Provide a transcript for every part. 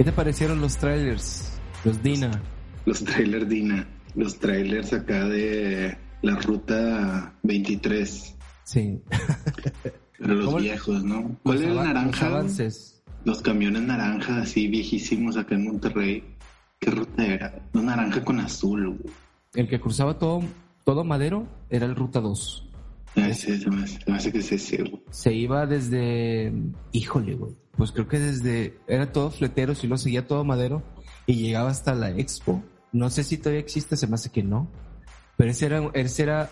¿Qué te parecieron los trailers? Los Dina. Los trailers Dina. Los trailers acá de la ruta 23. Sí. Pero los viejos, ¿no? ¿Cuál es el naranja? Los avances. Los camiones naranja, así viejísimos acá en Monterrey. ¿Qué ruta era? Un naranja con azul. El que cruzaba todo, todo madero era el ruta 2. Ese, se iba desde. Híjole, güey. Pues creo que desde. Era todo fletero, si lo seguía todo madero y llegaba hasta la expo. No sé si todavía existe, se me hace que no. Pero ese era, ese era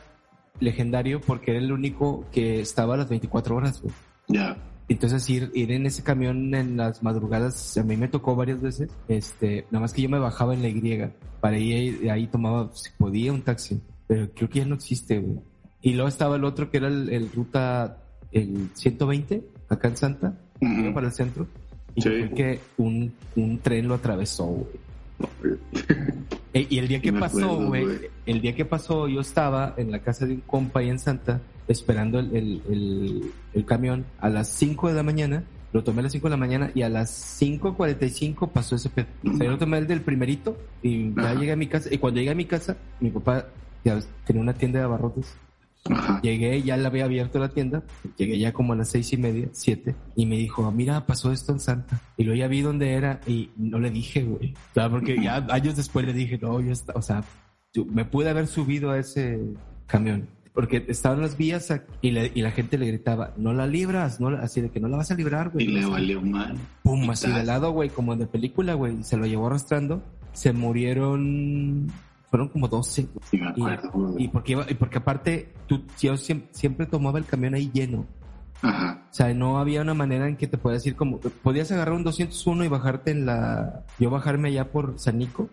legendario porque era el único que estaba a las 24 horas, güey. Ya. Entonces ir, ir en ese camión en las madrugadas, a mí me tocó varias veces, este, nada más que yo me bajaba en la Y, para ir ahí tomaba, si podía, un taxi, pero creo que ya no existe, güey. Y luego estaba el otro que era el, ruta, el 120, acá en Santa, para el centro, y que un, un tren lo atravesó, güey. Eh, y el día que pasó, güey, el día que pasó yo estaba en la casa de un compa ahí en Santa esperando el, camión. A las 5 de la mañana, lo tomé a las 5 de la mañana y a las 5.45 pasó ese pedo. O sea, yo lo tomé el del primerito y ya llegué a mi casa y cuando llegué a mi casa, mi papá ya tenía una tienda de abarrotes Llegué, ya la había abierto la tienda, llegué ya como a las seis y media, siete, y me dijo, mira, pasó esto en Santa. Y luego ya vi dónde era y no le dije, güey. O sea, porque ya años después le dije, no, yo está, o sea, me pude haber subido a ese camión. Porque estaban las vías y, la gente le gritaba, no la libras, no así de que no la vas a librar, güey. Y le valió mal. Pum, así de lado, güey, como de película, güey. Se lo llevó arrastrando. Se murieron fueron como 12. Y, porque, y porque aparte, tú, yo siempre, tomaba el camión ahí lleno. Ajá. O sea, no había una manera en que te podías ir como, podías agarrar un 201 y bajarte en la, yo bajarme allá por Sanico.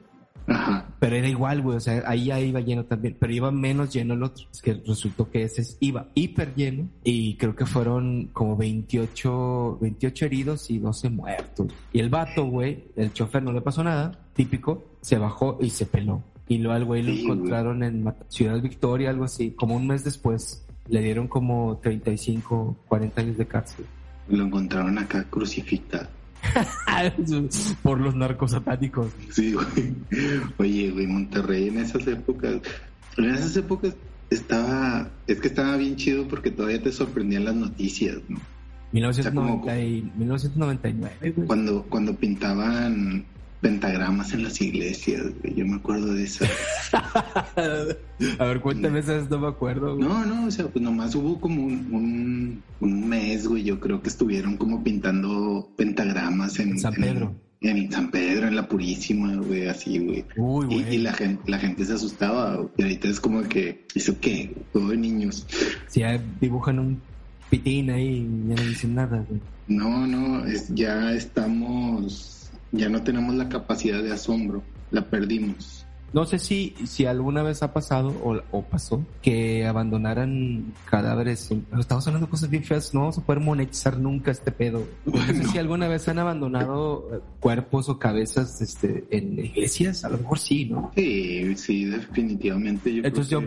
Ajá. Pero era igual, güey, o sea, ahí ya iba lleno también, pero iba menos lleno el otro. Es que resultó que ese iba hiper lleno y creo que fueron como 28, 28 heridos y 12 muertos. Y el vato, güey, el chofer no le pasó nada, típico, se bajó y se peló. Y luego al güey lo encontraron en Ciudad Victoria, algo así, como un mes después. Le dieron como 35, 40 años de cárcel. Lo encontraron acá crucificado. Por los narcos satánicos. Sí, güey. Oye, güey, Monterrey en esas épocas, en esas épocas estaba, es que estaba bien chido porque todavía te sorprendían las noticias, ¿no? 1999, güey. Cuando, cuando pintaban pentagramas en las iglesias, Yo me acuerdo de eso. A ver, cuéntame esas, no me acuerdo. No, no, o sea, pues nomás hubo como un, un, mes, güey. Yo creo que estuvieron como pintando pentagramas en, San Pedro. En, San Pedro, en la Purísima, güey, así, güey. y, la gente, la gente se asustaba. Y ahorita es como que, ¿eso qué? Todo de niños. Si ya dibujan un pitín ahí y ya no dicen nada, güey. No, no, es, ya estamos ya no tenemos la capacidad de asombro, la perdimos. No sé si, si alguna vez ha pasado o, pasó que abandonaran cadáveres. Estamos hablando de cosas bien feas, no vamos a poder monetizar nunca este pedo. No sé si alguna vez han abandonado eh, cuerpos o cabezas este, en iglesias, a lo mejor sí, ¿no? Sí, sí, definitivamente. Yo Entonces yo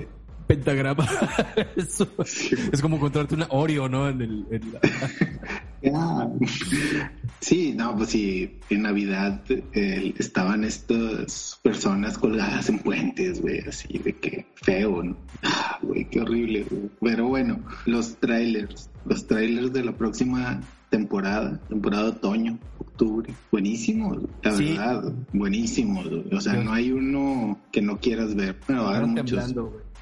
pentagrama. es como encontrarte una Oreo, ¿no? En el, Sí, no, pues sí, en Navidad estaban estas personas colgadas en puentes, güey, así de que feo, ¿no? Ah, güey, qué horrible, Pero bueno, los trailers, los trailers de la próxima temporada, temporada otoño, octubre, buenísimos, la verdad, buenísimos, o sea, no hay uno que no quieras ver, pero hay muchos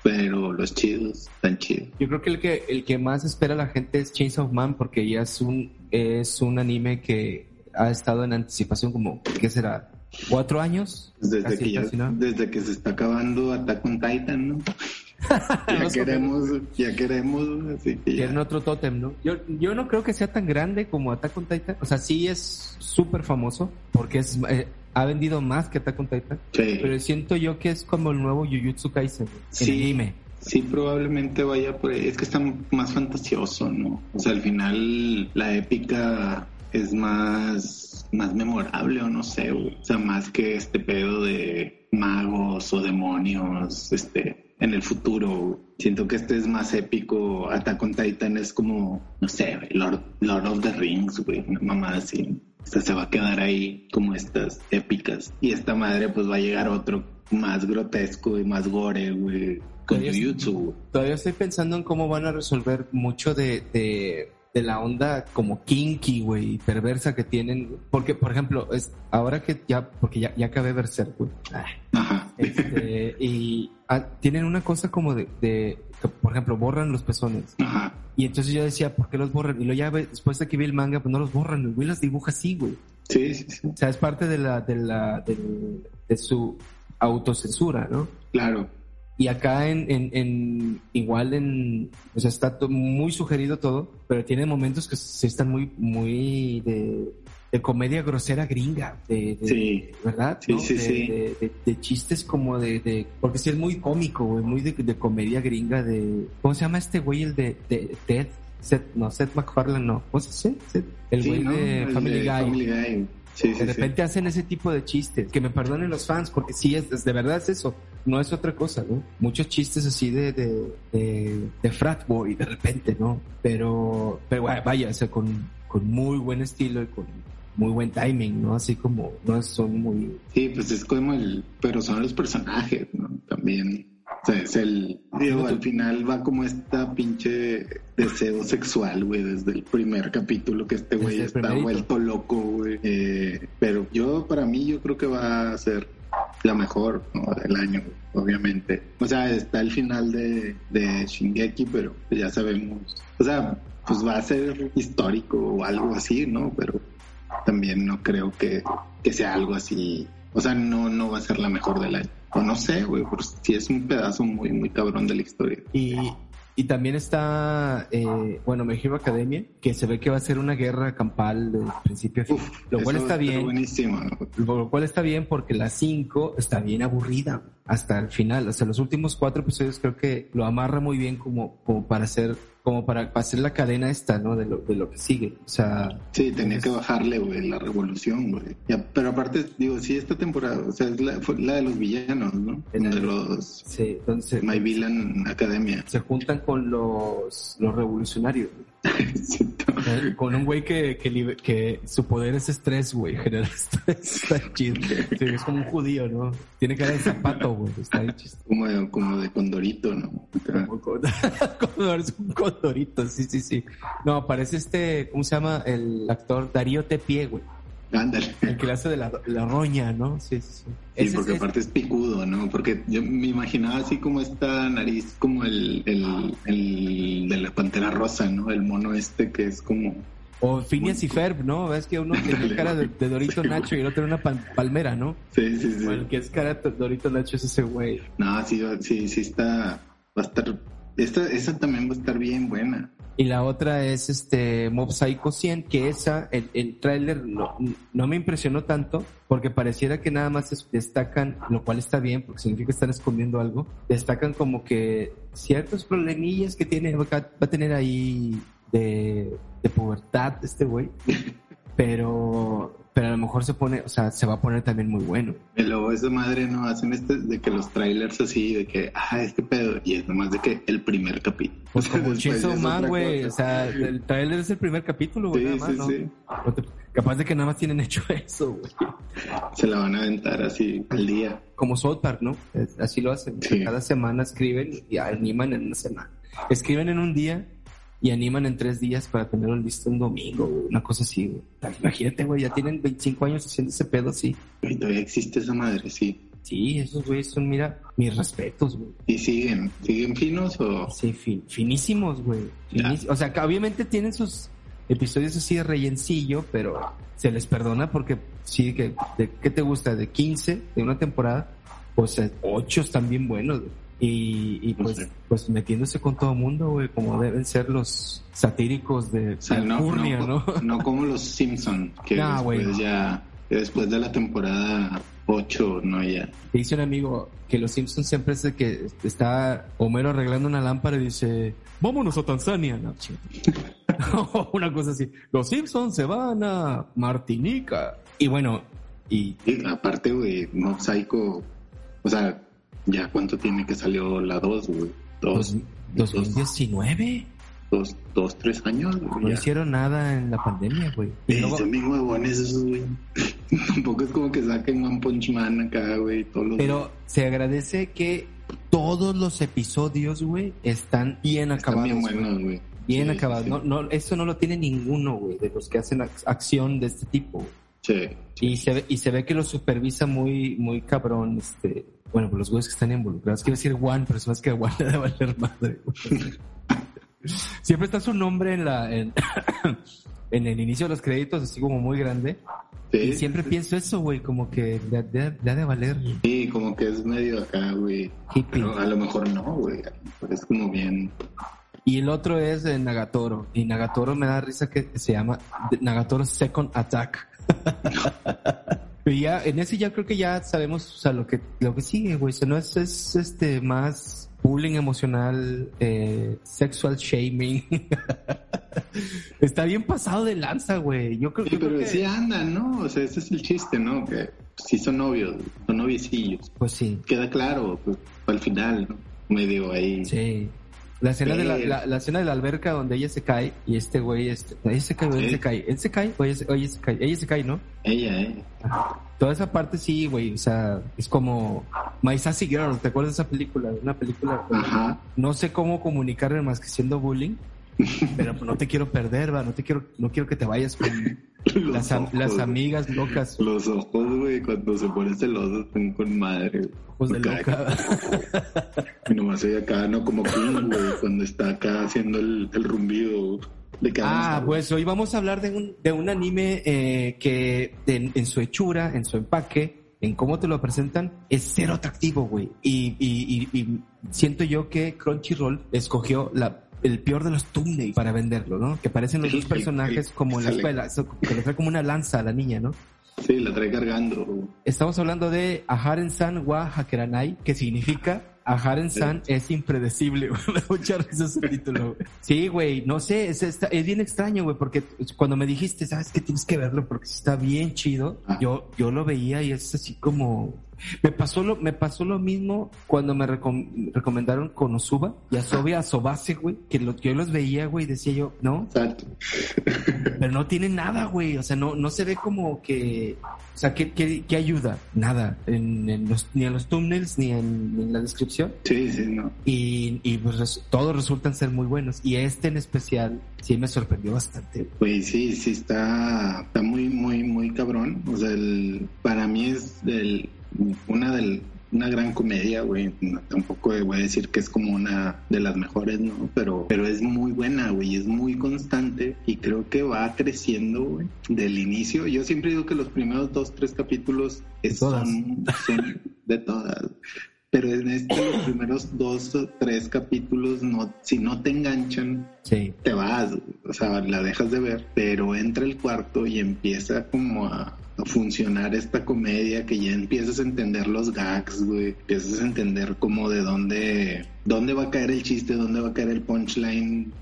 pero los chidos están chidos. Yo creo que el que el que más espera la gente es Chains of Man porque ya es un es un anime que ha estado en anticipación como ¿qué será? ¿Cuatro años? Desde que desde que se está acabando Attack on Titan, ¿no? ya queremos, ya queremos, así que Quieren otro tótem, ¿no? Yo, yo no creo que sea tan grande como Attack on Titan. O sea, sí es súper famoso porque es eh, ha vendido más que Attack on Titan. Pero siento yo que es como el nuevo Jujutsu Kaisen. Sí. Sí, probablemente vaya por ahí. Es que está más fantasioso, ¿no? O sea, al final la épica es más, más memorable o no sé, O sea, más que este pedo de magos o demonios, este, en el futuro. Siento que este es más épico. Attack on Titan es como, no sé, Lord, Lord of the Rings, güey, una mamá así. esta se va a quedar ahí como estas épicas. Y esta madre pues va a llegar otro más grotesco y más gore, güey. Con Todavía güey. Todavía estoy pensando en cómo van a resolver mucho de, de, de la onda como kinky, güey, perversa que tienen. Porque, por ejemplo, es ahora que ya, porque ya, ya acabé Berserk, güey. Este, y ah, tienen una cosa como de, de, que, por ejemplo, borran los pezones. Ajá. Y entonces yo decía, ¿por qué los borran? Y luego ya después de que vi el manga, pues no los borran, el güey los dibuja así, güey. Sí, sí, sí. O sea, es parte de la, de la, del- de su autocensura, ¿no? Claro. Y acá en, en, en igual en, o sea, está muy sugerido todo, pero tiene momentos que sí están muy, muy de, de comedia grosera gringa, de, de- Sí. ¿verdad? Sí, ¿No? sí, de, sí. De, chistes como de, de, porque sí es muy cómico, güey, muy de, comedia gringa de, ¿cómo se llama este güey, el de, de Ted? Seth, no, Seth MacFarlane, no, ¿cómo se dice? Seth, el güey ¿no? de Family Guy. Family Guy. Sí, sí, De repente hacen ese tipo de chistes. Que me perdonen los fans, porque sí, es, es- de verdad es eso. No es otra cosa, ¿no? Muchos chistes así de, de, de, de frat boy, de repente, ¿no? Pero, pero vaya, vaya, o sea, con, con muy buen estilo y con muy buen timing, ¿no? Así como, no son muy... Sí, pues es como el, pero son los personajes, ¿no? También. O sea, es el, digo, al final va como esta pinche deseo sexual, güey, desde el primer capítulo que este güey está primerito. vuelto loco, güey. Eh, pero yo, para mí, yo creo que va a ser la mejor ¿no? del año, obviamente. O sea, está el final de, de Shingeki, pero ya sabemos. O sea, pues va a ser histórico o algo así, ¿no? Pero también no creo que, que sea algo así. O sea, no, no va a ser la mejor del año. O no sé, güey, pero sí es un pedazo muy, muy cabrón de la historia. Y, y también está, eh, bueno, Hero Academia, que se ve que va a ser una guerra campal de principio a fin. Uf, Lo cual está bien. Lo cual está bien porque la 5 está bien aburrida hasta el final. Hasta los últimos cuatro episodios creo que lo amarra muy bien como, como para hacer, como para hacer la cadena esta, ¿no? De lo, de lo que sigue. O sea, Sí, tenía que bajarle, güey, la revolución, güey. Pero aparte, digo, sí, esta temporada, o sea, es la, fue la de los villanos, ¿no? En De el- los se, entonces, My Villain Academia. se juntan con los, los revolucionarios. Sí, ¿eh? Con un güey que, que, su poder es estrés, güey. Genera estrés. Está chido. Sí, es como un judío, ¿no? Tiene cara de zapato, güey. Está chistoso. como, de, como de Condorito, ¿no? Como con- es un condorito, sí, sí, sí. No, parece este, ¿cómo se llama? El actor Darío Tepié, güey. Ándale. El que le hace de la, la roña, ¿no? Sí, sí, sí. Sí, porque es- aparte es picudo, ¿no? Porque yo me imaginaba así como esta nariz, como el, el, el de la pantera rosa, ¿no? El mono este que es como. O Phineas y Ferb, ¿no? Ves que uno tiene cara de, de Dorito Sí, Nacho y el otro una pan- palmera, ¿no? Sí, sí, sí. O el que es cara de Dorito Nacho es ese güey. No, sí, sí, sí está. Va a estar. Esta, esa también va a estar bien buena. Y la otra es este Mob Psycho 100, que esa, el, el tráiler no, no me impresionó tanto, porque pareciera que nada más es- destacan, lo cual está bien, porque significa que están escondiendo algo, destacan como que ciertos problemillas que tiene, va a tener ahí de, de pubertad este güey, pero, pero a lo mejor se pone, o sea, se va a poner también muy bueno. Luego esa madre no hacen este de que los trailers así, de que, ah, este pedo, y es nomás de que el primer capítulo. Pues como Chainsaw Man, güey, o sea, el tráiler es el primer capítulo, güey, Sí, nada más, sí, ¿no? sí. Capaz de que nada más tienen hecho eso, güey. Se la van a aventar así al día. como South Park, ¿no? Así lo hacen. Sí. Cada semana escriben y animan en una semana. Escriben en un día y animan en tres días para tenerlo listo un domingo, güey, una cosa así, güey. Imagínate, güey, ya tienen 25 años haciendo ese pedo así. Y todavía existe esa madre, sí. Sí, esos güeyes son, mira, mis respetos, güey. ¿Y siguen? ¿Siguen finos o...? Sí, fin- finísimos, güey. Finis- O sea, que obviamente tienen sus episodios así de rellencillo, pero se les perdona porque sí, que, de, ¿qué te gusta? De 15 de una temporada, pues 8 están bien buenos, güey. Y, y pues, pues metiéndose con todo mundo, güey, como deben ser los satíricos de O sea, no, no, ¿no? no como los Simpson, que Nah, después ya... Después de la temporada 8, no ya. Dice un amigo que los Simpsons siempre es de que está Homero arreglando una lámpara y dice, vámonos a Tanzania. No, una cosa así. Los Simpsons se van a Martinica. Y bueno, y Y aparte, güey, Mob Psycho... O sea, ¿ya cuánto tiene que salió la 2, güey? Dos. dos- 2019. dos, dos tres años. No hicieron nada en la pandemia, güey. Y luego... Son bien huevones esos, güey. Tampoco es como que saquen One Punch Man acá, güey. Pero se agradece que todos los episodios, güey, están bien acabados. bien buenos, güey. Bien acabados. No, no, eso no lo tiene ninguno, güey, de los que hacen acción de este tipo. Sí. Y se ve, y se ve que lo supervisa muy, muy cabrón, este, bueno, pues los güeyes que están involucrados. Quiero decir Juan, pero es más que Juan le debe valer madre. Siempre está su nombre en la, en, el inicio de los créditos, así como muy grande. Sí, y siempre pienso eso, güey, como que le, ha de valer. Sí, como que es medio acá, güey. Pero a lo mejor no, güey. Es como bien. Y el otro es de Nagatoro. Y Nagatoro me da risa que se llama Nagatoro Second Attack. y ya, en ese ya creo que ya sabemos, o sea, lo que, lo que sigue, güey. O sea, no es, es este más bullying emocional, eh, sexual shaming. Está bien pasado de lanza, güey. Yo creo, sí, pero que... sí andan, ¿no? O sea, ese es el chiste, ¿no? Que sí son novios, son noviecillos. Pues sí. Queda claro, pues, al final, ¿no? Medio ahí. Sí. La escena, de la, la, escena de la alberca donde ella se cae y este güey, este, ella se cae, él se cae, él se cae, o ella, se cae, ella se cae, ¿no? Ella, eh. Toda esa parte sí, güey, o sea, es como My Sassy Girl, ¿te acuerdas de esa película? Una película, Ajá. no sé cómo comunicarme más que siendo bullying, pero no te quiero perder, va, no te quiero, no quiero que te vayas con las, las, amigas locas. Los ojos, güey, cuando se pone celoso están con madre. Ojos de loca. y nomás soy acá, ¿no? Como King, güey, cuando está acá haciendo el, el rumbido. De ah, pues hoy vamos a hablar de un, de un anime eh, que en su hechura, en su empaque, en cómo te lo presentan, es cero atractivo, güey. Y, y, y, y, siento yo que Crunchyroll escogió la el peor de los thumbnails para venderlo, ¿no? Que parecen los dos personajes como en la escuela, que le trae como una lanza a la niña, ¿no? Sí, la trae cargando. Estamos hablando de Aharen-san wa Hakeranai, que significa Aharen-san es impredecible, mucha risa ese título, Sí, güey, no sé, es, es, bien extraño, güey, porque cuando me dijiste, sabes que tienes que verlo porque está bien chido, ah. yo, yo lo veía y es así como, me pasó lo, me pasó lo mismo cuando me recomendaron Konosuba y Asobi Asobase, güey, que lo, yo los veía, güey, decía yo, ¿no? Exacto. Pero no tiene nada, güey, o sea, no, no se ve como que, o sea, ¿qué, qué, ayuda? Nada, en, los, ni en los thumbnails ni en, la descripción. Sí, sí, no. Y, y pues todos resultan ser muy buenos. Y este en especial sí me sorprendió bastante. Pues sí, sí, está, está muy, muy, muy cabrón. O sea, el, para mí es el, una del una gran comedia, güey. tampoco voy a decir que es como una de las mejores, ¿no? Pero, pero es muy buena, güey. Es muy constante y creo que va creciendo, güey. Del inicio. Yo siempre digo que los primeros dos, tres capítulos son, son de todas. Pero en este, los primeros dos o tres capítulos, no, si no te enganchan, te vas, o sea, la dejas de ver, pero entra el cuarto y empieza como a, funcionar esta comedia que ya empiezas a entender los gags, güey, empiezas a entender como de dónde, dónde va a caer el chiste, dónde va a caer el punchline,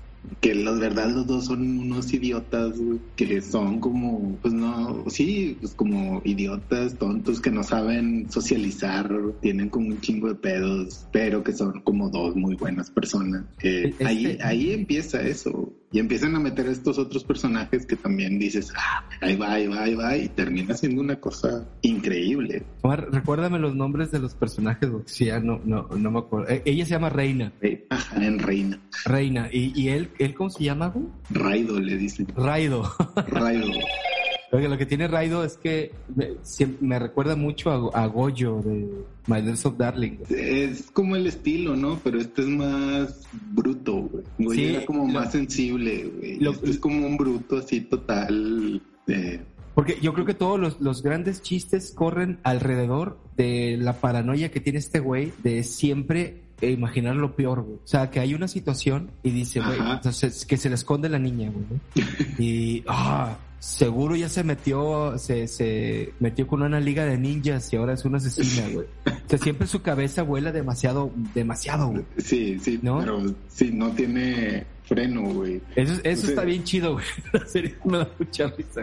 que la verdad los dos son unos idiotas, güey, que son como, pues no, sí, pues como idiotas, tontos, que no saben socializar, tienen como un chingo de pedos, pero que son como dos muy buenas personas. ahí, ahí empieza eso y empiezan a meter a estos otros personajes que también dices, ah, ahí va, ahí va, ahí va, y termina siendo una cosa increíble. recuérdame los nombres de los personajes, si ya no, no, no me acuerdo. Eh, ella se llama Reina. Eh, ajá, en Reina. Reina. ¿Y, y él, él cómo se llama, güey? Raido, le dicen. Raido. Raido. lo que tiene Raido es que me, recuerda mucho a, Goyo de My Dance of Darling. Es como el estilo, ¿no? Pero este es más bruto, güey. Era como más sensible, güey. Este es como un bruto así total. Porque yo creo que todos los, los, grandes chistes corren alrededor de la paranoia que tiene este güey de siempre imaginar lo peor, güey. O sea, que hay una situación y dice, güey, entonces que se le esconde la niña, güey. Y, ah, seguro ya se metió, se, se metió con una liga de ninjas y ahora es una asesina, güey. O sea, siempre su cabeza vuela demasiado, demasiado, güey. Sí, sí, ¿no? pero sí, no tiene, freno, güey. Eso, eso está bien chido, güey. La serie me da mucha risa.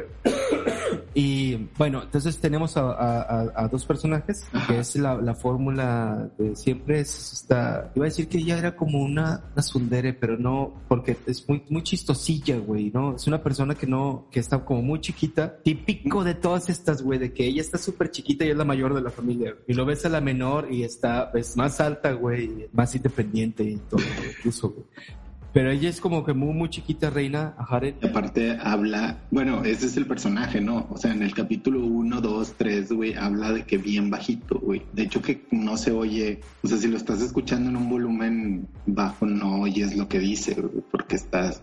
Y bueno, entonces tenemos a, a, a dos personajes, que es la, la fórmula de siempre, es esta, iba a decir que ella era como una, una sundere, pero no, porque es muy, muy chistosilla, güey, ¿no? Es una persona que no, que está como muy chiquita, típico de todas estas, güey, de que ella está súper chiquita y es la mayor de la familia, y lo ves a la menor y está, es más alta, güey, más independiente y todo, incluso, güey. Pero ella es como que muy, muy chiquita, reina, Jared. Aparte habla, bueno, ese es el personaje, ¿no? O sea, en el capítulo 1, 2, 3, güey, habla de que bien bajito, güey. De hecho que no se oye, o sea, si lo estás escuchando en un volumen bajo, no oyes lo que dice, güey, porque estás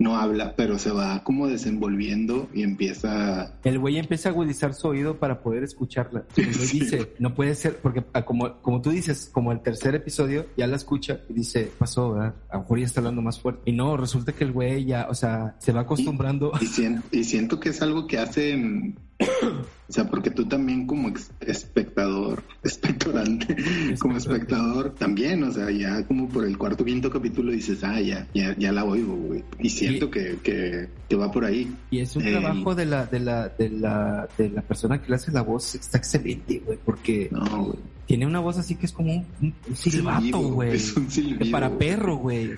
no habla, pero se va como desenvolviendo y empieza... El güey empieza a agudizar su oído para poder escucharla. El güey Sí. dice, no puede ser, porque ah, como, como tú dices, como el tercer episodio, ya la escucha y dice, pasó, ¿verdad? A lo mejor ya está hablando más fuerte. Y no, resulta que el güey ya, o sea, se va acostumbrando. Y siento, y siento que es algo que hacen, o sea, porque tú también como espectador, espectorante, como espectador también, o sea, ya como por el cuarto quinto capítulo dices, ah, ya, ya, ya la oigo, güey. Y siento que, que, que va por ahí. Y es un Eh, trabajo de la, de la, de la, de la persona que le hace la voz, está excelente, güey, porque No, güey. tiene una voz así que es como un, un- un silbato, güey. Es un silbido. Para perro, güey.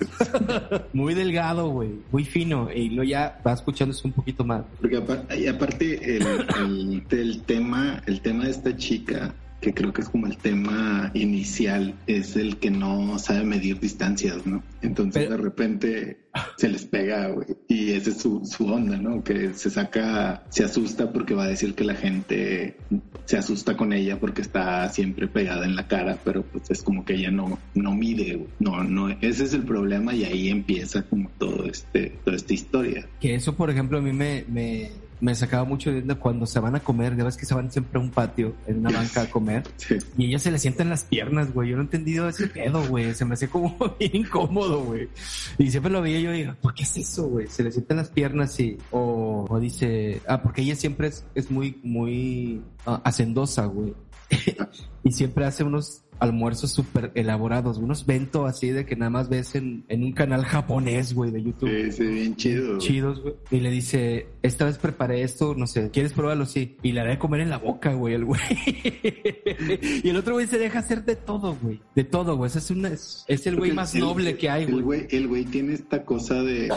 muy delgado, güey. Muy fino. Y luego ya va escuchándose un poquito más. Porque apar- y aparte el, el, el tema, el tema de esta chica, que creo que es como el tema inicial, es el que no sabe medir distancias, ¿no? Entonces Pero- de repente se les pega, güey. Y esa es su, su onda, ¿no? Que se saca, se asusta porque va a decir que la gente se asusta con ella porque está siempre pegada en la cara, pero pues es como que ella no, no mide, güey. No, no, ese es el problema y ahí empieza como todo este, toda esta historia. Que eso, por ejemplo, a mí me, me, me sacaba mucho de onda cuando se van a comer. Ya ves que se van siempre a un patio, en una banca a comer. Sí. Y ella se le sientan las piernas, güey. Yo no he entendido ese pedo, güey. Se me hacía como bien incómodo, güey. Y siempre lo veía yo y digo, ¿por qué es eso, güey? Se le sientan las piernas y... O, o dice... Ah, porque ella siempre es, es muy, muy ah, hacendosa, güey. y siempre hace unos almuerzos súper elaborados. Unos bento así de que nada más ves en, en un canal japonés, güey, de YouTube Sí, sí, bien chido. chidos, güey. Y le dice, esta vez preparé esto, no sé, ¿quieres probarlo? Sí. Y le haré comer en la boca, güey, el güey. y el otro güey se deja hacer de todo, güey. De todo, güey. Ese es, una, es, es el güey más el- noble que hay, güey. el güey tiene esta cosa de,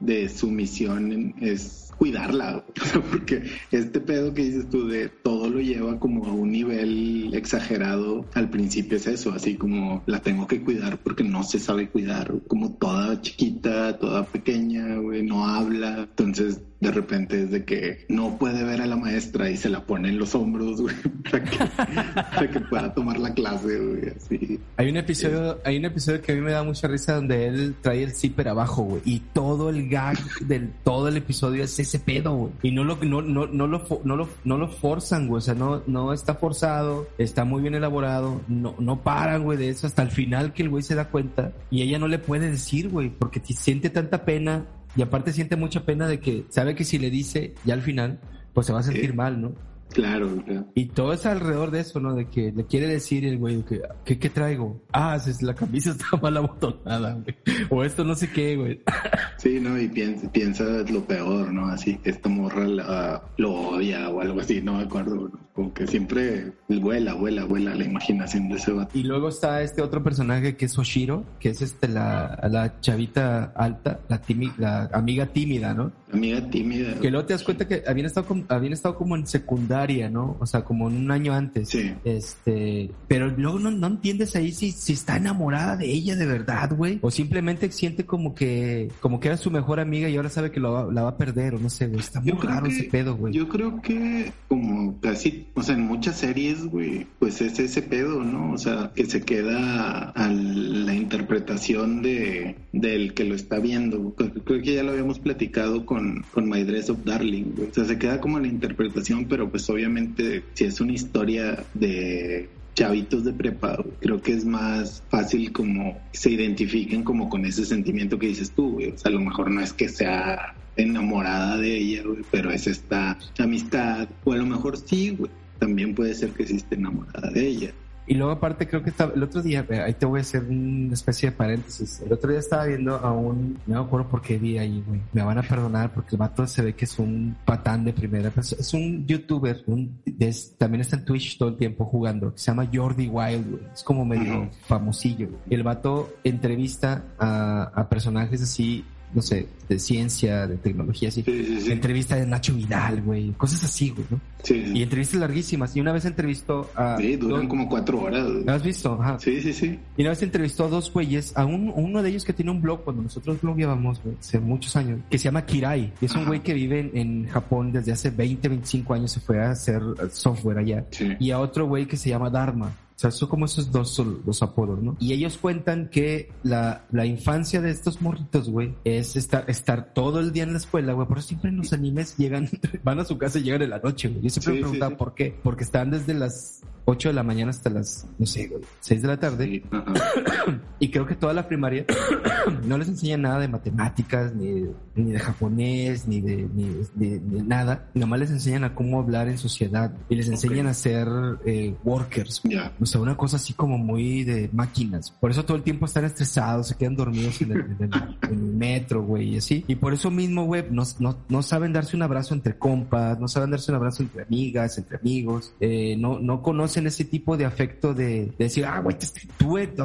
de sumisión, es cuidarla, porque este pedo que dices tú de todo lo lleva como a un nivel exagerado, al principio es eso, así como la tengo que cuidar porque no se sabe cuidar, como toda chiquita, toda pequeña, güey, no habla, entonces de repente es de que no puede ver a la maestra y se la pone en los hombros, güey, para que, para que pueda tomar la clase, güey, así. Hay un episodio, hay un episodio que a mí me da mucha risa donde él trae el zipper abajo, güey. Y todo el gag del todo el episodio es ese pedo, güey. Y no lo, no, no, no lo, no lo, no lo forzan, güey. O sea, no, no está forzado, está muy bien elaborado. No, no paran, güey, de eso hasta el final que el güey se da cuenta. Y ella no le puede decir, güey, porque siente tanta pena. Y aparte siente mucha pena de que sabe que si le dice ya al final, pues se va a sentir Sí. mal, ¿no? Claro, claro. Y todo es alrededor de eso, ¿no? De que le quiere decir el güey que, ¿qué, qué traigo? Ah, si la camisa está mal abotonada, güey. O esto no sé qué, güey. Sí, ¿no? Y piensa, piensa lo peor, ¿no? Así que esta morra la- lo odia o algo así, no me acuerdo. ¿no? Como que siempre vuela, vuela, vuela la imaginación de ese vato. Y luego está este otro personaje que es Oshiro, que es este la, la chavita alta, la, la amiga tímida, ¿no? Amiga tímida. Que luego te das cuenta que habían estado como, habían estado como en secundaria, ¿no? O sea, como en un año antes. Sí. Este, pero luego no, no entiendes ahí si, si está enamorada de ella de verdad, güey. O simplemente siente como que, como que era su mejor amiga y ahora sabe que lo la va a perder, o no sé, güey. Está muy raro que- ese pedo, güey. Yo creo que como casi, o sea, en muchas series, güey, pues es ese pedo, ¿no? O sea, que se queda a la interpretación de del que lo está viendo. Creo que ya lo habíamos platicado con, con My Dress of Darling, güey. O sea, se queda como la interpretación, pero pues obviamente si es una historia de chavitos de prepa, creo que es más fácil como se identifiquen como con ese sentimiento que dices tú, güey. O sea, a lo mejor no es que sea enamorada de ella, güey, pero es esta amistad, o a lo mejor sí, güey, también puede ser que sí esté enamorada de ella. Y luego aparte creo que estaba, el otro día, ahí te voy a hacer una especie de paréntesis. El otro día estaba viendo a un, no me acuerdo por qué vi ahí, güey. Me van a perdonar porque el vato se ve que es un patán de primera. Pero es un youtuber, un, es, también está en Twitch todo el tiempo jugando. Se llama Jordi Wild, güey. Es como medio famosillo. Y el vato entrevista a, a personajes así no sé, de ciencia, de tecnología, así. Entrevista de Nacho Vidal, güey. Cosas así, güey, ¿no? Sí, Y entrevistas larguísimas. Y una vez entrevistó a... Sí, duran como cuatro horas. ¿Lo has visto? Ajá. Sí, sí, sí. Y una vez entrevistó a dos güeyes, a un, uno de ellos que tiene un blog, cuando nosotros blogueábamos, güey, hace muchos años, que se llama Kirai. Y es un güey que vive en, en, Japón desde hace 20, 25 años, se fue a hacer software allá. Y a otro güey que se llama Dharma sea, son como esos dos los apodos, ¿no? Y ellos cuentan que la, la infancia de estos morritos, güey, es estar, estar todo el día en la escuela, güey. Por eso siempre en los animes llegan, van a su casa y llegan en la noche, güey. Yo siempre me preguntaba por qué. Porque están desde las 8 de la mañana hasta las, no sé, güey, 6 de la tarde. y creo que toda la primaria no les enseña nada de matemáticas, ni, ni de japonés, ni de, ni, de, nada. Nomás les enseñan a cómo hablar en sociedad y les enseñan a ser eh, workers. O sea, una cosa así como muy de máquinas. Por eso todo el tiempo están estresados, se quedan dormidos en el, metro, güey, y así. Y por eso mismo, güey, no, no, no, saben darse un abrazo entre compas, no saben darse un abrazo entre amigas, entre amigos, eh, no, no conocen ese tipo de afecto de, decir, ah, güey, te,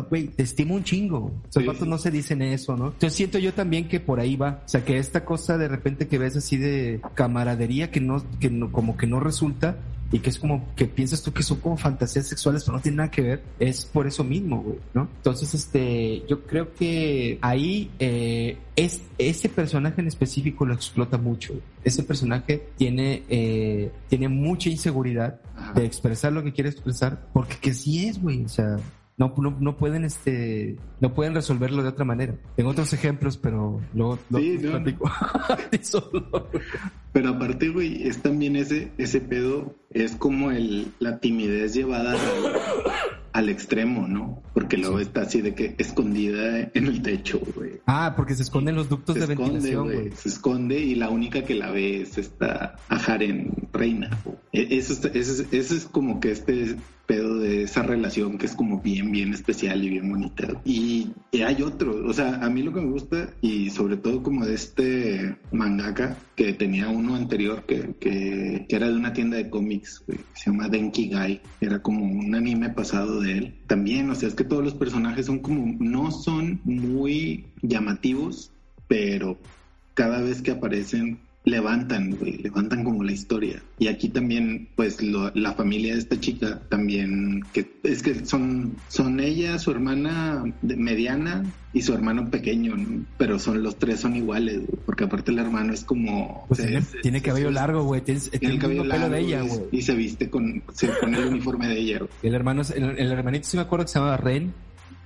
güey, te estimo un chingo. Los no se dicen eso, ¿no? Entonces siento yo también que por ahí va. O sea, que esta cosa de repente que ves así de camaradería que no, que no, como que no resulta, y que es como que piensas tú que son como fantasías sexuales, pero no tiene nada que ver, es por eso mismo, güey, ¿no? Entonces, este, yo creo que ahí eh, es, ese personaje en específico lo explota mucho. Ese personaje tiene, eh, tiene mucha inseguridad de expresar lo que quiere expresar, porque que sí es, güey, o sea, no, no, no, pueden este no pueden resolverlo de otra manera. Tengo otros ejemplos, pero luego lo sí, platico. pero aparte, güey, es también ese ese pedo es como el la timidez llevada al extremo, ¿no? Porque luego está así de que escondida en el techo, güey. Ah, porque se esconden los ductos de ventilación, güey. Se esconde y la única que la ve es esta Ajaren Reina. E, eso, eso, eso, es como que este pedo de esa relación que es como bien, bien especial y bien bonita. Y, hay otro, o sea, a mí lo que me gusta y sobre todo como de este mangaka que tenía uno anterior que, que, que era de una tienda de cómics, güey, se llama Denki Guy, era como un anime pasado de él. También, o sea, es que todos los personajes son como, no son muy llamativos, pero cada vez que aparecen levantan, güey, levantan como la historia. Y aquí también, pues, la familia de esta chica también, que es que son, son ella, su hermana mediana y su hermano pequeño, pero son los tres son iguales, porque aparte el hermano es como... Pues tiene, cabello largo, güey, tiene, el cabello largo de ella, güey. Y se viste con, se pone el uniforme de ella, El hermano, el, el, hermanito sí me acuerdo que se llamaba Ren.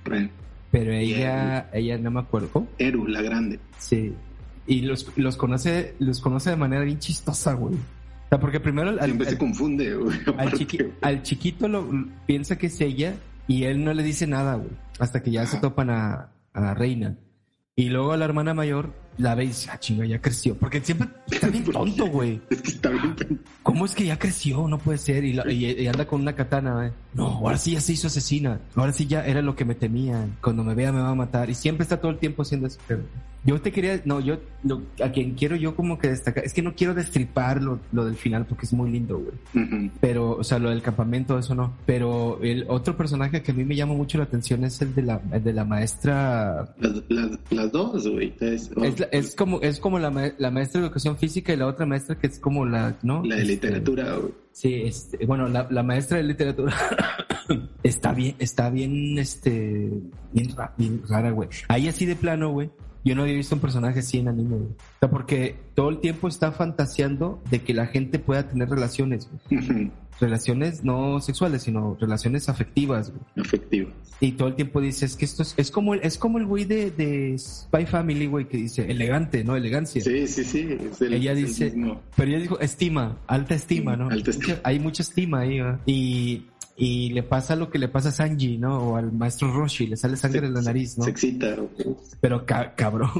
Ren. Pero ella, ella no me acuerdo. Eru, la grande. Sí. Y los, los conoce, los conoce de manera bien chistosa, güey. O sea, porque primero... Al, Siempre se confunde, güey. Al, chiquito lo, piensa que es ella y él no le dice nada, güey. Hasta que ya se topan a, a la reina. Y luego a la hermana mayor la ve y dice, ah, chinga, ya creció. Porque siempre está bien tonto, güey. Es que está bien ¿Cómo es que ya creció? No puede ser. Y, y, anda con una katana, güey. No, ahora sí ya se hizo asesina. Ahora sí ya era lo que me temía. Cuando me vea me va a matar. Y siempre está todo el tiempo haciendo eso. Yo te quería, no, yo, a quien quiero yo como que destacar, es que no quiero destripar lo, lo del final porque es muy lindo, güey. Pero, o sea, lo del campamento, eso no. Pero el otro personaje que a mí me llama mucho la atención es el de la, de la maestra. Las, las, dos, güey. Es, es, como, es como la, la, maestra de educación física y la otra maestra que es como la, ¿no? La de este, literatura, güey. Sí, este, bueno, la, la maestra de literatura está bien, está bien, este, bien, bien rara, güey. Ahí así de plano, güey yo no había visto un personaje así en anime, O sea, porque todo el tiempo está fantaseando de que la gente pueda tener relaciones, Relaciones no sexuales, sino relaciones afectivas, güey. Afectivas. Y todo el tiempo dice, es que esto es, es como el, es como el güey de, de Spy Family, güey, que dice elegante, ¿no? Elegancia. Sí, sí, sí. ella dice, pero ella dijo estima, alta estima, ¿no? Alta estima. Hay mucha estima ahí, ¿no? Y y le pasa lo que le pasa a Sanji, ¿no? O al maestro Roshi, le sale sangre en la nariz, ¿no? Se excita. Pero cabrón,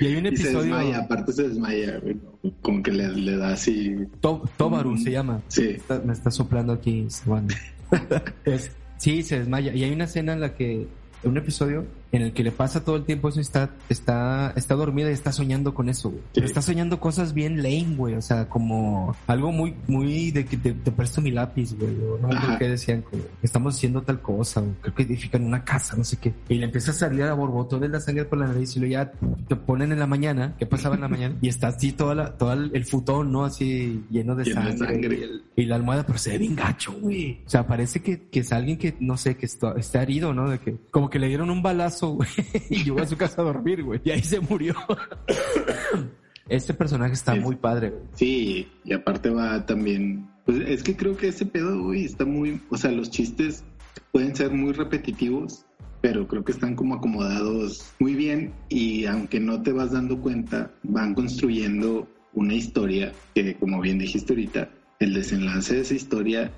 Y hay un episodio... se desmaya, aparte se desmaya, güey. Como que le, le da así... Tobaru se llama. Sí. me está soplando aquí, Sí, se desmaya. Y hay una escena en la que, un episodio en el que le pasa todo el tiempo eso está, está, está dormida y está soñando con eso, güey. Pero está soñando cosas bien lame, güey. O sea, como algo muy, muy de que te, te presto mi lápiz, güey. O no creo que decían, estamos haciendo tal cosa, creo que edifican una casa, no sé qué. Y le empieza a salir a borbotón de la sangre por la nariz y lo ya te ponen en la mañana, ¿qué pasaba en la mañana? Y está así toda la, todo el, futón, ¿no? Así lleno de sangre. Y, la almohada, pero se ve bien gacho, güey. O sea, parece que, que es alguien que, no sé, que está, está herido, ¿no? De que, como que le dieron un balazo y llegó a su casa a dormir, güey. Y ahí se murió. este personaje está muy padre, güey. Sí, y aparte va también. Pues es que creo que ese pedo, güey, está muy. O sea, los chistes pueden ser muy repetitivos, pero creo que están como acomodados muy bien y aunque no te vas dando cuenta, van construyendo una historia que, como bien dijiste ahorita, el desenlace de esa historia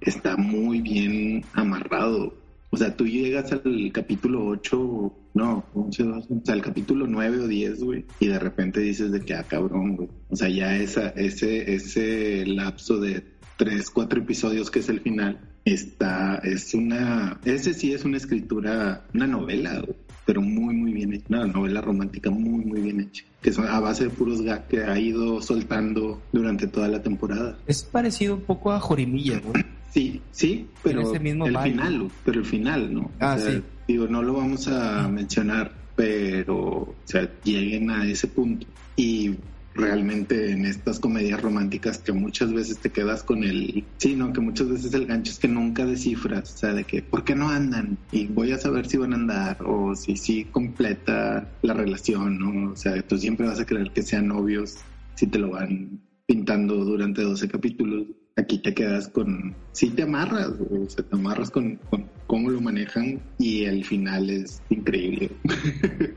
está muy bien amarrado. O sea, tú llegas al capítulo 8, no, 11, 12, o sea, al capítulo 9 o 10, güey, y de repente dices de que, ah, cabrón, güey. O sea, ya esa, ese, ese lapso de 3, 4 episodios que es el final, está, es una, ese sí es una escritura, una novela, güey, pero muy, muy bien hecha, una novela romántica muy, muy bien hecha, que son a base de puros gags que ha ido soltando durante toda la temporada. Es parecido un poco a Jorimilla, güey. Sí, sí, pero el final, pero el final, ¿no? Ah, sí. Digo, no lo vamos a mencionar, pero, o sea, lleguen a ese punto y realmente en estas comedias románticas que muchas veces te quedas con el, sí, no, que muchas veces el gancho es que nunca descifras, o sea, de que, ¿por qué no andan? Y voy a saber si van a andar o si sí completa la relación, ¿no? O sea, tú siempre vas a creer que sean novios si te lo van pintando durante 12 capítulos aquí te quedas con, sí te amarras, o sea, te amarras con, cómo lo manejan y el final es increíble.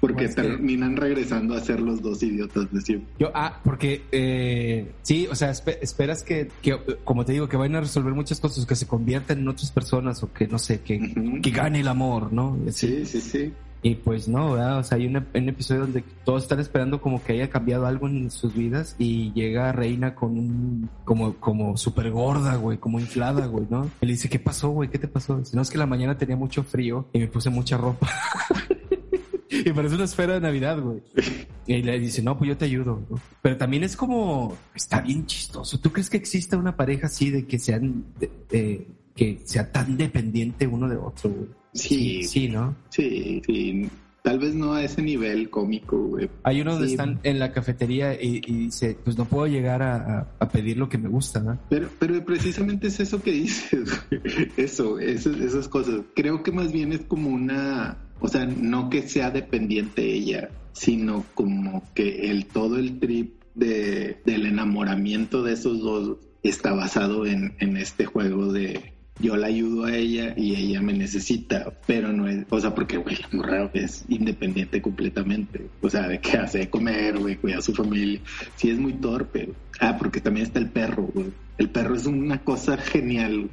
porque pues terminan regresando a ser los dos idiotas de siempre. Yo, ah, porque eh, sí, o sea, esperas que, como te digo, que vayan a resolver muchas cosas, que se conviertan en otras personas o que, no sé, que, que gane el amor, ¿no? Sí, sí, sí. Y pues no. O sea, hay un, episodio donde todos están esperando como que haya cambiado algo en sus vidas y llega Reina con un, como, como súper gorda, güey, como inflada, güey, ¿no? Él dice, ¿qué pasó, güey? ¿Qué te pasó? Dice, no, es que la mañana tenía mucho frío y me puse mucha ropa. y parece una esfera de Navidad, güey. Y le dice, no, pues yo te ayudo. Pero también es como, está bien chistoso. ¿Tú crees que exista una pareja así de que sean, que sea tan dependiente uno de otro, güey? Sí, sí, ¿no? Sí, sí. Tal vez no a ese nivel cómico, güey. Hay uno donde están en la cafetería y, dice, pues no puedo llegar a, pedir lo que me gusta, ¿no? Pero, pero precisamente es eso que dices, eso, esas cosas. Creo que más bien es como una, o sea, no que sea dependiente ella, sino como que el todo el trip de, del enamoramiento de esos dos está basado en, en este juego de yo la ayudo a ella y ella me necesita, pero no es, o sea, porque, güey, la morra es independiente completamente, o sea, de qué hace de comer, güey, cuida a su familia, sí es muy torpe, ah, porque también está el perro, güey, el perro es una cosa genial.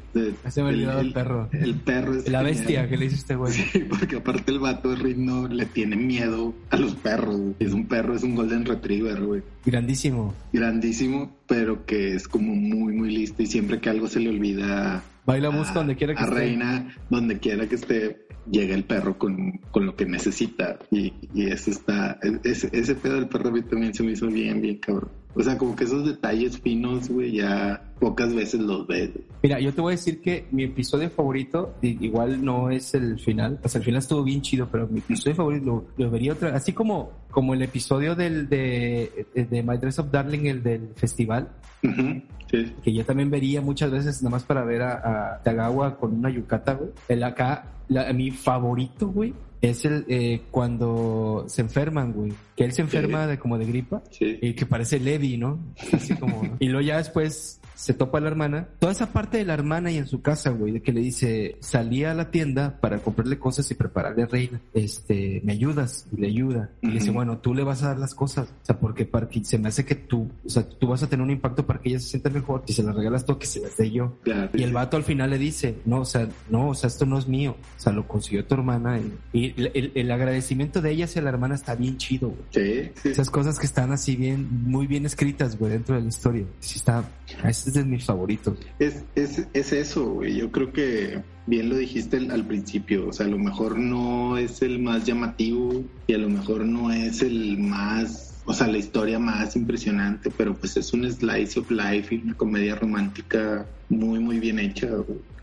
Se me olvidó el, perro. El perro es. La bestia que le hizo este güey. Sí, porque aparte el vato de ritmo le tiene miedo a los perros. Es un perro, es un Golden Retriever, güey. Grandísimo. Grandísimo, pero que es como muy, muy listo y siempre que algo se le olvida. Baila busca donde quiera que a Reina, donde quiera que esté, llega el perro con, con lo que necesita. Y, y eso está. Ese, ese pedo del perro a mí también se me hizo bien, bien cabrón. O sea, como que esos detalles finos, güey, ya pocas veces los ves. Mira, yo te voy a decir que mi episodio favorito, igual no es el final, o sea, el final estuvo bien chido, pero mi episodio favorito lo, vería otra, así como, como el episodio del de, de My Dress of Darling, el del festival, sí. que yo también vería muchas veces nada más para ver a, a Tagawa con una yucata, güey. El acá, mi favorito, güey, es el eh, cuando se enferman, güey. Que él se enferma de como de gripa. Y que parece Levi, ¿no? Así como. y luego ya después se topa la hermana. Toda esa parte de la hermana y en su casa, güey, de que le dice, salí a la tienda para comprarle cosas y prepararle a Reina. Este, ¿me ayudas? Y le ayuda. Y le dice, bueno, tú le vas a dar las cosas. O sea, porque para que se me hace que tú, o sea, tú vas a tener un impacto para que ella se sienta mejor. Si se las regalas tú, que se las dé yo. y el vato al final le dice, no, o sea, no, o sea, esto no es mío. O sea, lo consiguió tu hermana. Y, el, agradecimiento de ella hacia la hermana está bien chido, güey. Sí, Esas cosas que están así bien, muy bien escritas, güey, dentro de la historia. Sí está, es de mis favoritos. Es, es, es eso, güey. Yo creo que bien lo dijiste al principio, o sea, a lo mejor no es el más llamativo y a lo mejor no es el más o sea, la historia más impresionante, pero pues es un slice of life y una comedia romántica muy, muy bien hecha.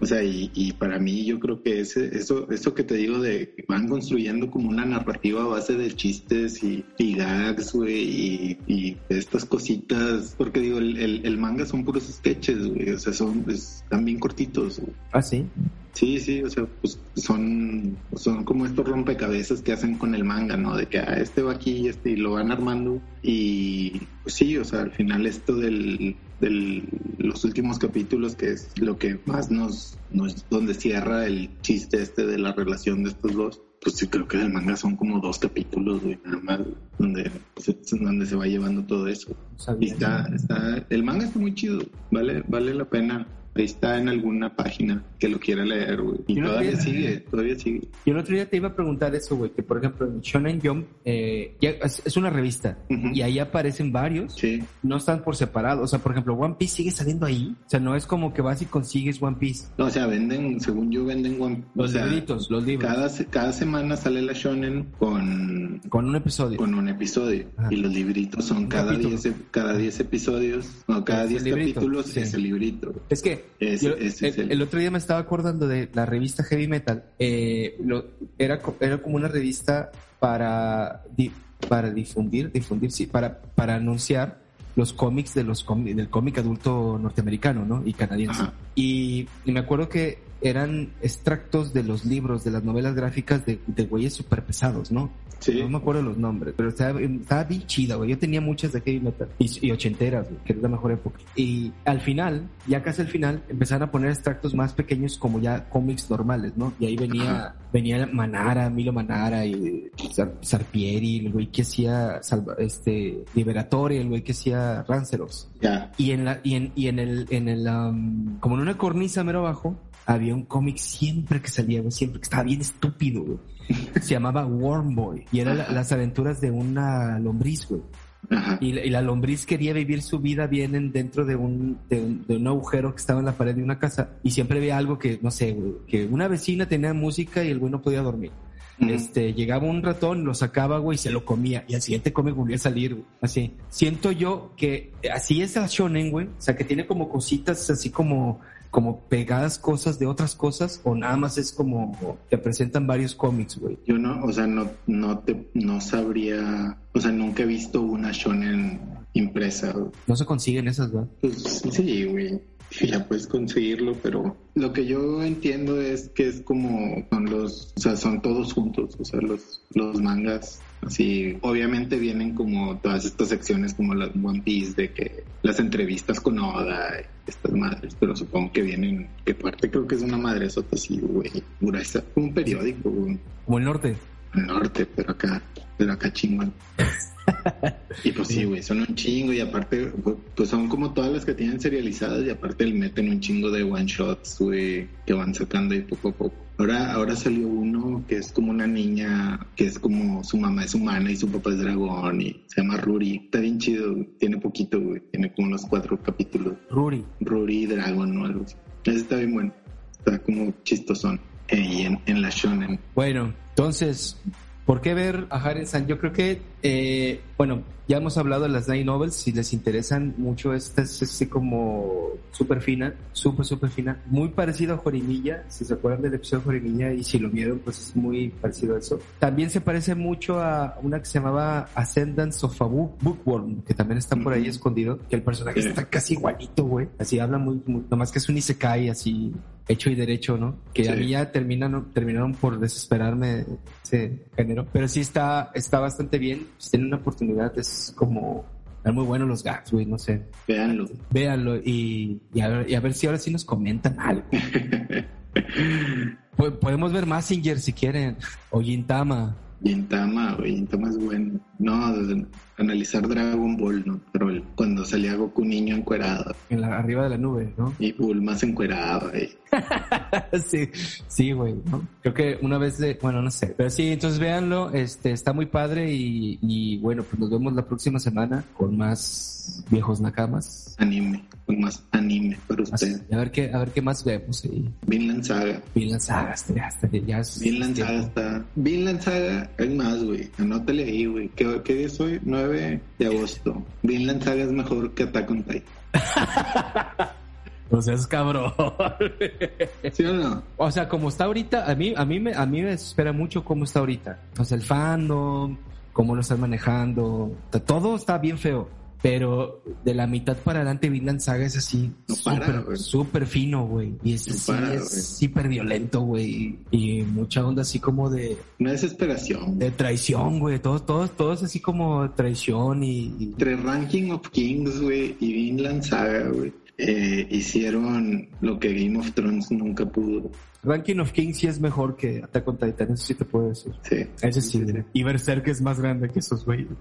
O sea, y, para mí yo creo que ese, eso, eso que te digo de que van construyendo como una narrativa a base de chistes y, gags, güey, y, estas cositas, porque digo, el, el, manga son puros sketches, güey, o sea, son, están bien cortitos. Ah, sí. Sí, sí, o sea, pues son, son como estos rompecabezas que hacen con el manga, ¿no? De que ah, este va aquí este, y lo van armando. Y pues sí, o sea, al final esto del, del los últimos capítulos, que es lo que más nos, nos, donde cierra el chiste este de la relación de estos dos, pues sí creo que el manga son como dos capítulos, güey, nada más, donde, pues, donde se va llevando todo eso. Y está, está, el manga está muy chido, vale, vale la pena está en alguna página que lo quiera leer, güey. Y todavía sigue, todavía sigue. Yo el otro día te iba a preguntar eso, güey, que por ejemplo en Shonen Jump eh, es, una revista y ahí aparecen varios. Sí. No están por separado. O sea, por ejemplo, One Piece sigue saliendo ahí. O sea, no es como que vas y consigues One Piece. No, o sea, venden, según yo, venden One Piece. Los libritos, los libros. Cada, cada semana sale la Shonen con... Con un episodio. Con un episodio. Y los libritos son cada 10 cada diez episodios, no, cada 10 capítulos es el librito. Es que el, otro día me estaba acordando de la revista Heavy Metal. Eh, lo, era, era como una revista para, para difundir, difundir, sí, para, para anunciar los cómics de los del cómic adulto norteamericano, ¿no? Y canadiense. Y, me acuerdo que eran extractos de los libros, de las novelas gráficas de, de güeyes súper pesados, ¿no? No me acuerdo los nombres, pero estaba, estaba bien chida, güey. Yo tenía muchas de heavy metal y, ochenteras, que es la mejor época. Y al final, ya casi al final, empezaron a poner extractos más pequeños como ya cómics normales, ¿no? Y ahí venía, venía Manara, Milo Manara y Sarpieri, el güey que hacía este Liberatoria, el güey que hacía Ranceros. Y en la, y en, y en el, en el, como en una cornisa mero abajo, había un cómic siempre que salía, güey, siempre que estaba bien estúpido, güey se llamaba Worm Boy y era las aventuras de una lombriz, güey. Y, la lombriz quería vivir su vida bien dentro de un, de un, agujero que estaba en la pared de una casa y siempre veía algo que, no sé, que una vecina tenía música y el güey no podía dormir. Este, llegaba un ratón, lo sacaba, güey, y se lo comía. Y al siguiente come volvía a salir, Así. Siento yo que así es el shonen, güey. O sea, que tiene como cositas así como como pegadas cosas de otras cosas o nada más es como te presentan varios cómics, güey? Yo no, o sea, no, no te, no sabría, o sea, nunca he visto una shonen impresa. No se consiguen esas, güey. Pues sí, güey. Ya puedes conseguirlo, pero lo que yo entiendo es que es como son los, o sea, son todos juntos, o sea, los, los mangas Así, obviamente vienen como todas estas secciones como las One Piece de que las entrevistas con Oda, estas madres, pero supongo que vienen, que parte creo que es una madre sota así, güey, un periódico, Como el norte. El norte, pero acá, pero acá chingón. y pues sí, güey, son un chingo y aparte, pues son como todas las que tienen serializadas y aparte le meten un chingo de one shots, güey, que van sacando ahí poco a poco. Ahora, ahora salió uno que es como una niña, que es como su mamá es humana y su papá es dragón y se llama Ruri. Está bien chido, tiene poquito, güey, tiene como unos cuatro capítulos. Ruri. Ruri Dragon o algo así. Ese está bien bueno, está como chistosón. Y en, en la shonen. Bueno, entonces, ¿Por qué ver a Haren-san? Yo creo que, eh, bueno, ya hemos hablado de las Nine Novels, si les interesan mucho, esta es así como súper fina, súper, súper fina, muy parecido a Jorimilla, si se acuerdan del episodio de Jorimilla y si lo vieron, pues es muy parecido a eso. También se parece mucho a una que se llamaba Ascendance of a Bookworm, que también está por ahí escondido, que el personaje está casi igualito, güey, así habla muy, muy, nomás que es un isekai así hecho y derecho, ¿no? Que a mí ya terminaron, terminaron por desesperarme ese género. Pero sí está, está bastante bien. Si tienen una oportunidad, es como están muy buenos los gags, güey, no sé. Véanlo. Véanlo y, y, a ver, y a ver si ahora sí nos comentan algo. Podemos ver Massinger si quieren. O Gintama. Gintama, güey, Gintama es bueno. No, analizar Dragon Ball, ¿no? Pero el- cuando salía Goku niño encuerado En la, arriba de la nube, ¿no? y Bulma se encueraba. sí, sí, güey, ¿no? Creo que una vez de, bueno, no sé, pero sí, entonces véanlo, este, está muy padre y, y bueno, pues nos vemos la próxima semana con más viejos nakamas. anime, con más anime para Así, usted. a ver qué, a ver qué más vemos ahí. Vinland Saga. Vinland Saga, hasta- ya, hasta- ya es- Vinland Saga está. Vinland Saga es más, güey. Anótale ahí, güey. ¿Qué, ¿Qué día es hoy? 9 de agosto. Vinland Saga es mejor que Attack on Titan. O sea, es cabrón. ¿Sí o no? O sea, como está ahorita, a mí, a mí me, a mí me desespera mucho cómo está ahorita. O sea, el fandom, cómo lo están manejando, todo está bien feo. Pero de la mitad para adelante, Vinland Saga es así, No súper, súper fino, güey. Y es No para, es hiper violento, güey. Y mucha onda así como de, Una desesperación. de traición, güey. Todo, todo, todo es así como traición y, y- Entre Ranking of Kings, güey, y Vinland Saga, güey, eh, hicieron lo que Game of Thrones nunca pudo. Ranking of Kings sí es mejor que Attack on Titan, eso sí te puedo decir. Sí. Ese sí, güey. Y Berserk es más grande que esos güeyes.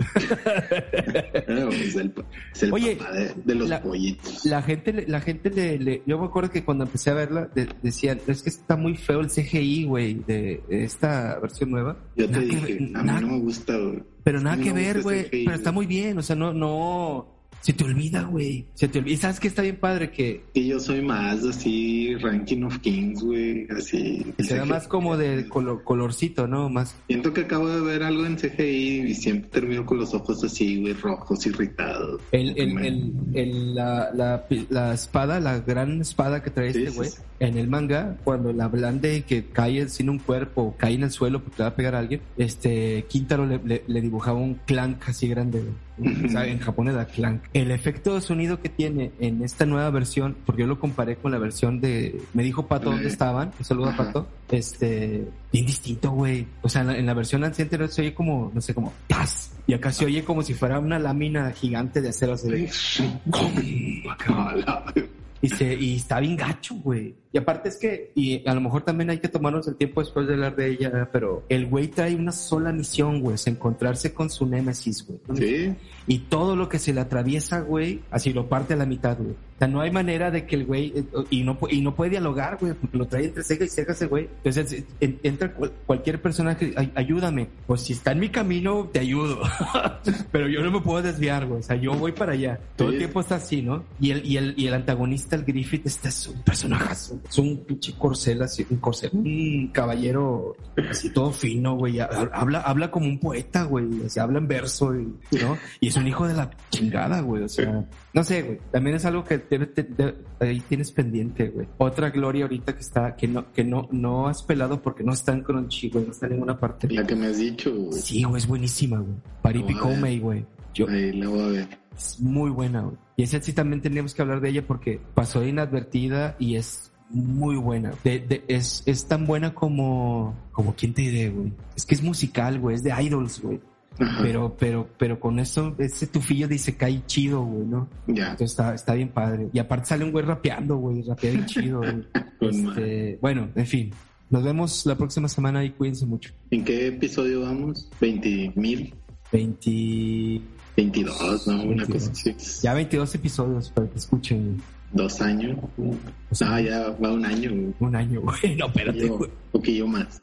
Es el, es el Oye, papá de, de los la- pollitos. La gente, le- la gente le, le- yo me acuerdo que cuando empecé a verla de- decían, es que está muy feo el CGI, güey, de, esta versión nueva. Yo te Nada que dije, ver- a mí nada- no me gusta, güey. pero nada que no ver, güey, pero está muy bien, o sea, no, no, se te olvida, güey, se te olvida. Y sabes que está bien padre que Y yo soy más así, Ranking of Kings, güey, así. se da más como de color- colorcito, ¿no? Más, Siento que acabo de ver algo en CGI y siempre termino con los ojos así, güey, rojos, irritados. El, el, Me- el, el- la, la, la espada, la gran espada que trae Sí, este güey, sí. en el manga, cuando la blande que cae sin un cuerpo, cae en el suelo porque le va a pegar a alguien, este, Quintaro le, le- le dibujaba un clank así grande, güey. O sea, en japonés da clank. El efecto de sonido que tiene en esta nueva versión, porque yo lo comparé con la versión de, me dijo Pato dónde estaban, un saludo a. Pato, este, bien distinto, güey. O sea, en la, en la versión anciente no se oye como, no sé, como, ¡tas! Y acá se oye como si fuera una lámina gigante de acero. de- Hola. y, se, y está bien gacho, güey. Y aparte es que, y a lo mejor también hay que tomarnos el tiempo después de hablar de ella, pero el güey trae una sola misión, güey, es encontrarse con su némesis, güey. Sí, Y todo lo que se le atraviesa, güey, así lo parte a la mitad, güey. O sea, no hay manera de que el güey, eh, y no, y no puede dialogar, güey, porque lo trae entre ceja y ceja ese güey. Entonces, eh, en- entra cual- cualquier personaje, "Ay, ayúdame. Pues si está en mi camino, te ayudo. Pero yo no me puedo desviar, güey. O sea, yo voy para allá. Todo el tiempo está así, ¿no? Y el, y el, y el antagonista, el Griffith, este es un personajazo. Es un pinche corcel así, un corcel, un caballero así todo fino, güey. Ha- Habla, habla como un poeta, güey. O sea, habla en verso, y- ¿no? Y es un hijo de la chingada, güey. O sea, no sé, güey. También es algo que te- de- ahí tienes pendiente, güey. Otra gloria ahorita que está, que no, que no, no has pelado porque no está en Crunchy, güey. No está en ninguna parte. la que me has dicho, güey. Sí, güey, es buenísima, güey. Paripi Lo voy a ver. Komei, güey. Yo, Ahí la voy a ver. es muy buena, güey. Y esa sí también teníamos que hablar de ella porque pasó inadvertida y es muy buena. De- de- es, es tan buena como, como quién te diré, güey. Es que es musical, güey. Es de idols, güey. Ajá. Pero, pero, pero con eso, ese tufillo dice cae chido, güey, ¿no? ya. Entonces está, está bien padre. Y aparte sale un güey rapeando, güey. Rapea bien chido, güey. Con Este, bueno, en fin. Nos vemos la próxima semana y cuídense mucho. ¿En qué episodio vamos? ¿20 mil? 20... 22, ¿no? Una 22. cosa así. Ya 22 episodios para que escuchen. Dos años. O sea, No, ya va un año, güey. Un año, güey. No, espérate, Yo- güey. poquillo más.